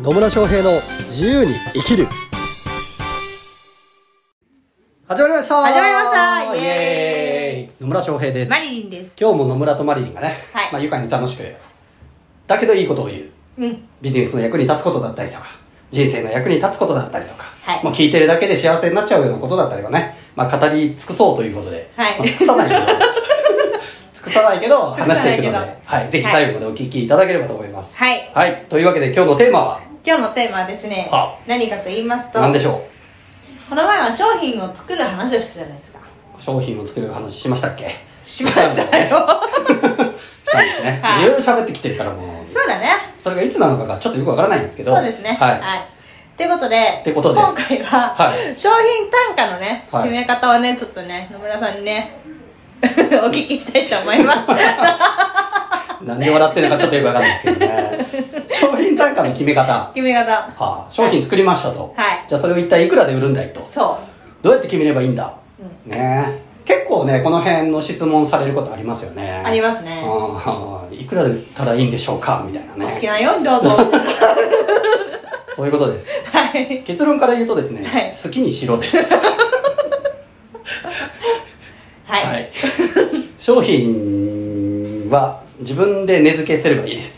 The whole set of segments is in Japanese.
野村翔平の自由に生きる。始まりました。始まりました。イエーイ。野村翔平です。マリリンです。今日も野村とマリリンがね、はい。まあ、愉快に楽しくだけどいいことを言う。うん。ビジネスの役に立つことだったりとか人生の役に立つことだったりとか、はい。もう聞いてるだけで幸せになっちゃうようなことだったりはね、まあ、語り尽くそうということで、はい。まあ、尽くさないけど。尽くさないけど尽くさないけど。話していくので、はい、ぜひ最後までお聞きいただければと思います。はい。はい、というわけで今日のテーマは今日のテーマはですねは、何かと言いますと、何でしょこの前は商品を作る話をしたじゃないですか。う商品を作る話しましたっけ？しましたよ。したんですね、はい。い、ろいろ喋ってきてるからもう。そうだね。それがいつなのかがちょっとよくわからないんですけど。そうですね。はい、とい。うことで、てことで。今回は、はい。商品単価のね、はい。決め方をね、ちょっとね、野村さんにね、お聞きしたいと思います。なんで笑ってるのかちょっとよくわかんないですけどね単価の決め方。は決め方。あ、商品作りましたと、はい。じゃあそれを一体いくらで売るんだいと。そどうやって決めればいいんだ、う。ね。え結構ねこの辺の質問されることありますよね。ありますね。ああいくらで売ったらいいんでしょうか？みたいなね。お好きなようにどうぞ。そういうことです。はい。結論から言うとですね、はい。好きにしろです。はい。はい。商品は自分で値付けすればいいです。う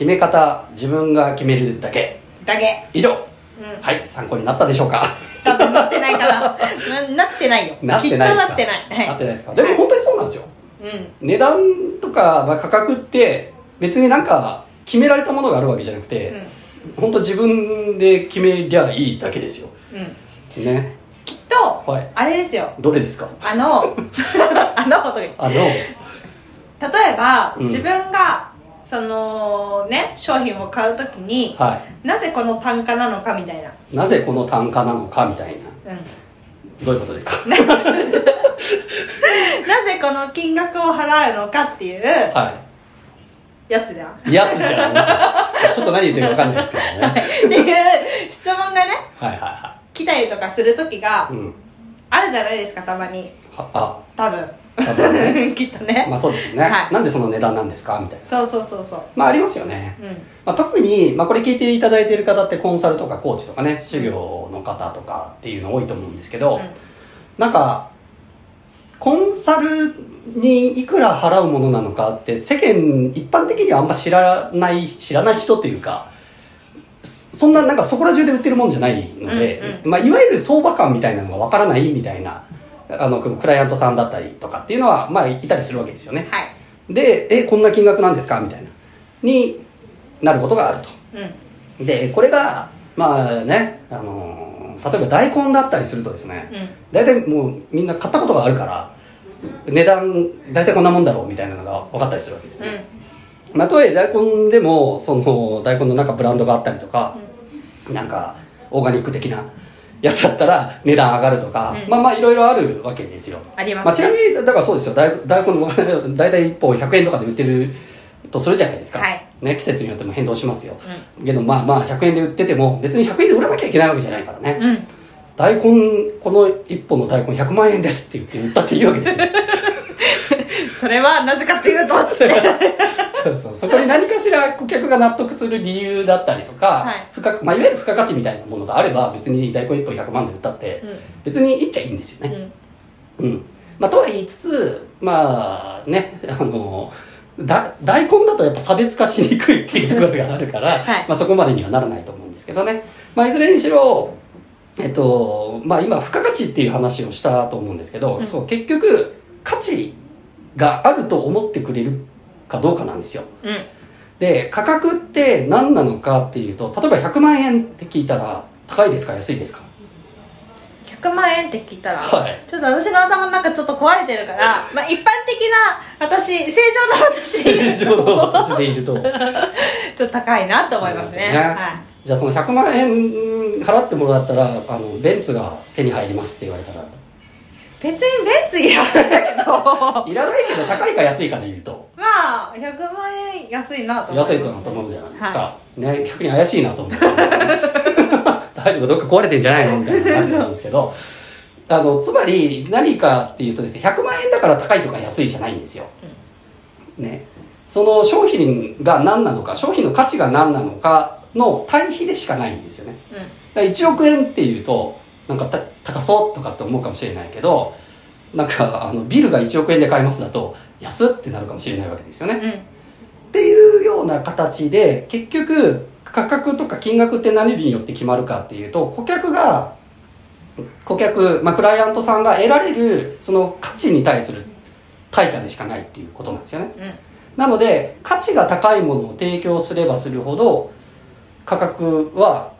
決め方自分が決めるだけん。だけ。以上うん。はい参考になったでしょうか？多分なってないから。な なってないよ。なってないなってない。なってないですか？でも本当にそうなんですようん。値段とかまあ価格って別になんか決められたものがあるわけじゃなくて、本当自分で決めりゃいいだけですようん。うん。ねきっと、はいあれですよ。どれですか？あの、あのあのえば、うん自分が、その、ね、商品を買うときに、はなぜこの単価なのかみたいな。いなぜこの単価なのかみたいなうん。どういうことですか？なぜこの金額を払うのかっていうはやつじゃん。いやつじゃんちょっと何言ってるか分かんないですけどね っていう質問がね、はいはいは来たりとかするときがいうんあるじゃないですか、たまに。はあ多分。ね。きっとね。まあそうですよね、はい。なんでその値段なんですか？みたいな。そうそうそうそう。まあありますよね。うん。まあ、特に、まあ、これ聞いていただいている方ってコンサルとかコーチとかね修行の方とかっていうの多いと思うんですけど、うん。なんかコンサルにいくら払うものなのかって世間一般的にはあんま知らない知らない人というかそそんななんかそこら中で売ってるもんじゃないので、うん。まあ、いわゆる相場感みたいなのがわからないみたいなあのクライアントさんだったりとかっていうのはまあいたりするわけですよねはい。でえこんな金額なんですか？みたいなになることがあるとうん。でこれがまあね、あのー例えば大根だったりするとですね、うん。大体もうみんな買ったことがあるから値段大体こんなもんだろうみたいなのが分かったりするわけですね、まあ、とはいえ大根でもその大根のなんかブランドがあったりとか、なんかオーガニック的なやつだったら値段上がるとか、うん。まあまあいろいろあるわけですよ。あります、まあ、ちなみにだからそうですよ。大大根の大体1本100円とかで売ってるとするじゃないですか、はい。ね、季節によっても変動しますよ、うけどまあまあ100円で売ってても別に100円で売らなきゃいけないわけじゃないからね、うん。大根この1本の大根100万円ですって言って売ったっていいわけですよ。それはなぜかというと。そうそうそこに何かしら顧客が納得する理由だったりとか、はい付加まあ、いわゆる付加価値みたいなものがあれば別に大根1本100万で売ったって別にいいっちゃいいんですよね、うん。うん。まあ、とは言いつつ、まあね、あの、だ大根だとやっぱ差別化しにくいっていうところがあるから、はいまあそこまでにはならないと思うんですけどね。まあいずれにしろ、えっと、まあ今、付加価値っていう話をしたと思うんですけど、うんそう、結局、価値があると思ってくれるかどうかなんですよ。うん。で、価格って何なのかっていうと、例えば100万円って聞いたら、高いですか？安いですか？100万円って聞いたら、はいちょっと私の頭の中ちょっと壊れてるから、まあ一般的な私、正常な私で言う正常のと、私でいると。ちょっと高いなと思いますね。ねはい。じゃあその100万円払ってもらったらあのベンツが手に入りますって言われたら別にベンツいらないけど、いらないけど高いか安いかで言うと。まあ、100万円安いなと思います、安いかなと思うじゃないですか、はね逆に怪しいなと思う。大丈夫どっか壊れてんじゃないのみたいな感じなんですけど。あのつまり何かっていうとですね100万円だから高いとか安いじゃないんですよ、ね。その商品が何なのか商品の価値が何なのかの対比でしかないんですよね。うん。だから1億円っていうとなんかた高そうとかって思うかもしれないけどなんかあのビルが1億円で買えますだと安ってなるかもしれないわけですよね、うん。っていうような形で結局価格とか金額って何によって決まるかっていうと顧客が顧客、まあ、クライアントさんが得られるその価値に対する対価でしかないっていうことなんですよね。うん。なので価値が高いものを提供すればするほど価格は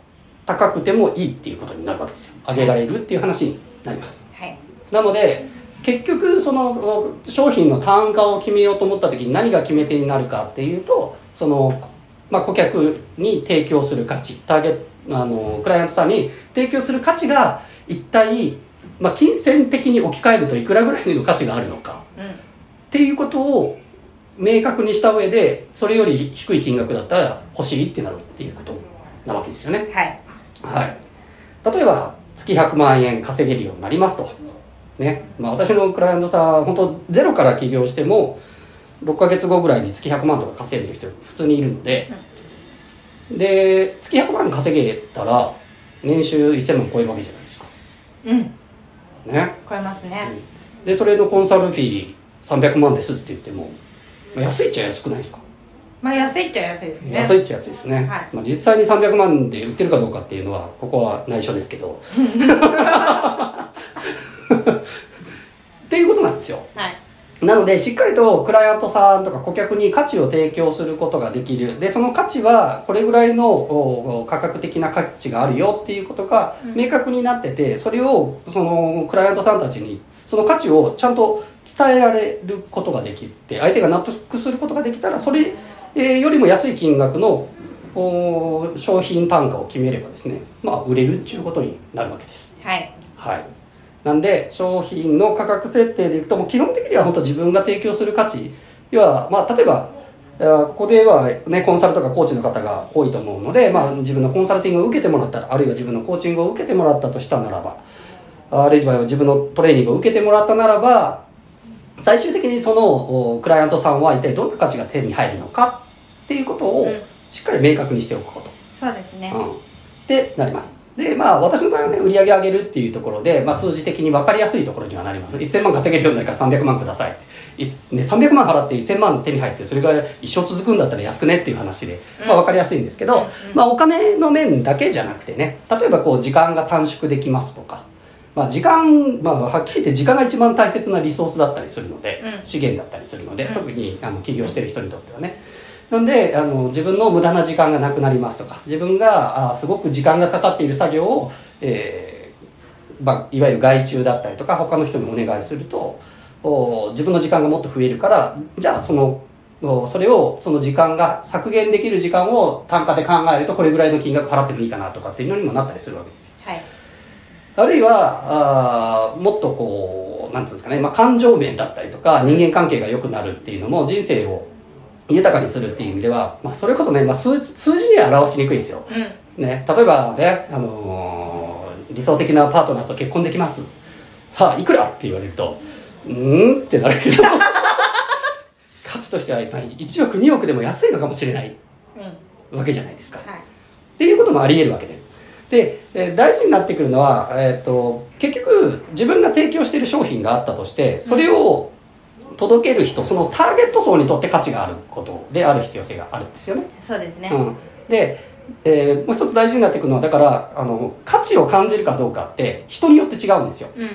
高くてもいいっていうことになるわけですよ。上げられるっていう話になります。はい。なので結局その商品の単価を決めようと思った時に何が決め手になるかっていうとその、まあ、顧客に提供する価値ターゲットあのクライアントさんに提供する価値が一体、まあ、金銭的に置き換えるといくらぐらいの価値があるのか。うんっていうことを明確にした上でそれより低い金額だったら欲しいってなるっていうことなわけですよね。はいはい。例えば、月100万円稼げるようになりますと。ね。まあ私のクライアントさん、本当ゼロから起業しても、6ヶ月後ぐらいに月100万とか稼いでる人普通にいるので、で、月100万稼げたら、年収1000万超えるわけじゃないですか。うんね。超えますねで、それのコンサルフィー300万ですって言っても、まあ安いっちゃ安くないですかまあ安いっちゃ安いですね。安いっちゃ安いですね、はい。まあ、実際に300万で売ってるかどうかっていうのはここは内緒ですけど。っていうことなんですよ。はい。なのでしっかりとクライアントさんとか顧客に価値を提供することができる。でその価値はこれぐらいのお価格的な価値があるよっていうことがうん。明確になっててそれをそのクライアントさんたちにその価値をちゃんと伝えられることができて相手が納得することができたらそれえーよりも安い金額のお商品単価を決めればですねまあ売れるっていうことになるわけですはいはい。なんで、商品の価格設定でいくと、もう基本的には本当自分が提供する価値、要は、まあ、例えば、ここではね、コンサルとかコーチの方が多いと思うので、まあ、自分のコンサルティングを受けてもらったら、あるいは自分のコーチングを受けてもらったとしたならば、あるいは自分のトレーニングを受けてもらったならば、最終的にその、おクライアントさんは一体どんな価値が手に入るのかっていうことをうんしっかり明確にしておくこと。そうですねうん、ってなります。で、まあ、私の場合はね、売り上げ上げるっていうところで、まあ、数字的に分かりやすいところにはなります。1000万稼げるようになるから300万くださいね、300万払って1000万手に入って、それが一生続くんだったら安くねっていう話で、まあ、分かりやすいんですけど、うんうんまあ、お金の面だけじゃなくてね、例えばこう、時間が短縮できますとか、まあ、時間、まあ、はっきり言って時間が一番大切なリソースだったりするので、うん。資源だったりするので、うん。特にあの起業してる人にとってはね。なんであの自分の無駄な時間がなくなりますとか自分があすごく時間がかかっている作業を、えーまあ、いわゆる外注だったりとか他の人にお願いするとお自分の時間がもっと増えるからじゃあそのおそれをその時間が削減できる時間を単価で考えるとこれぐらいの金額払ってもいいかなとかっていうのにもなったりするわけですよ。はいあるいは、あーもっとこう、なんていうんですかね、まあ、感情面だったりとか、人間関係が良くなるっていうのも、人生を豊かにするっていう意味では、まあ、それこそね、まあ、数字数字には表しにくいですよ。うんね、例えばね、あのー理想的なパートナーと結婚できます。さあ、いくらって言われると、うーんってなるけど、価値としてはやっぱり1億、2億でも安いのかもしれないうんわけじゃないですか。はいっていうこともあり得るわけです。で、えー大事になってくるのは、えっ、と、結局、自分が提供している商品があったとして、それを届ける人、そのターゲット層にとって価値があることである必要性があるんですよね。そうですねうん。で、えーもう一つ大事になってくるのは、だから、あの、価値を感じるかどうかって、人によって違うんですよ。うん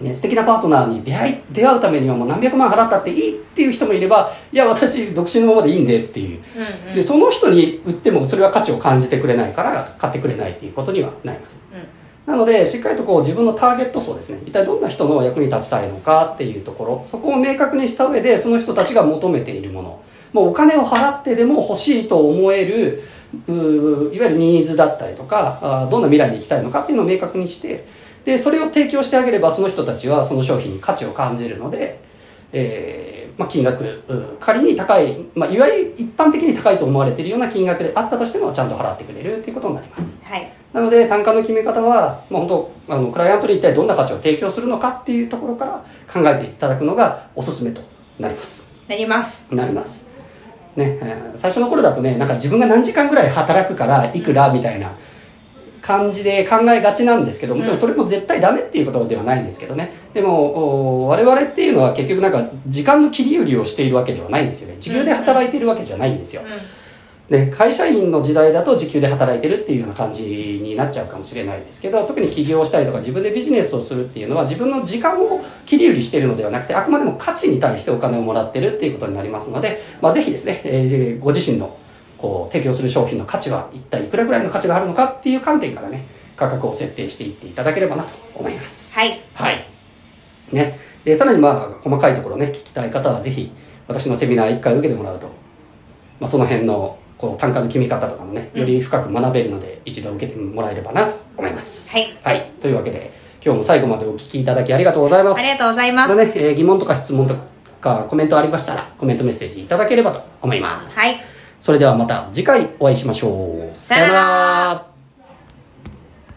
ね、素敵なパートナーに出会い、出会うためにはもう何百万払ったっていいっていう人もいれば、いや、私、独身のままでいいんでっていう。うんうん。でその人に売ってもそれは価値を感じてくれないから買ってくれないっていうことにはなります。うん。なのでしっかりとこう自分のターゲット層ですね。一体どんな人の役に立ちたいのかっていうところ。そこを明確にした上でその人たちが求めているもの。もうお金を払ってでも欲しいと思えるうーいわゆるニーズだったりとかどんな未来に行きたいのかっていうのを明確にしてでそれを提供してあげればその人たちはその商品に価値を感じるので、えーまあ、金額うん仮に高い、まあ、いわゆる一般的に高いと思われているような金額であったとしてもちゃんと払ってくれるっていうことになります。はい。なので単価の決め方は、まあ、本当あのクライアントに一体どんな価値を提供するのかっていうところから考えていただくのがおすすめとなります。なります。なります。ね、えー最初の頃だとね、なんか自分が何時間ぐらい働くからいくらみたいな感じで考えがちなんですけど、もちろんそれも絶対ダメっていうことではないんですけどね。でも、お我々っていうのは結局なんか時間の切り売りをしているわけではないんですよね。時給で働いているわけじゃないんですよ。で、会社員の時代だと時給で働いてるっていうような感じになっちゃうかもしれないですけど、特に起業したりとか自分でビジネスをするっていうのは自分の時間を切り売りしているのではなくて、あくまでも価値に対してお金をもらってるっていうことになりますので、まあぜひですね、えーご自身のこう提供する商品の価値は一体いくらぐらいの価値があるのかっていう観点からね、価格を設定していっていただければなと思います。はいはい。ね。で、さらにまあ、細かいところね、聞きたい方はぜひ、私のセミナー一回受けてもらうと、まあ、その辺の、こう、単価の決め方とかもね、より深く学べるので、一度受けてもらえればなと思います。はいはい。というわけで、今日も最後までお聞きいただきありがとうございます。ありがとうございますね、えー疑問とか質問とかコメントありましたら、コメントメッセージいただければと思います。はいそれではまた次回お会いしましょう。さよなら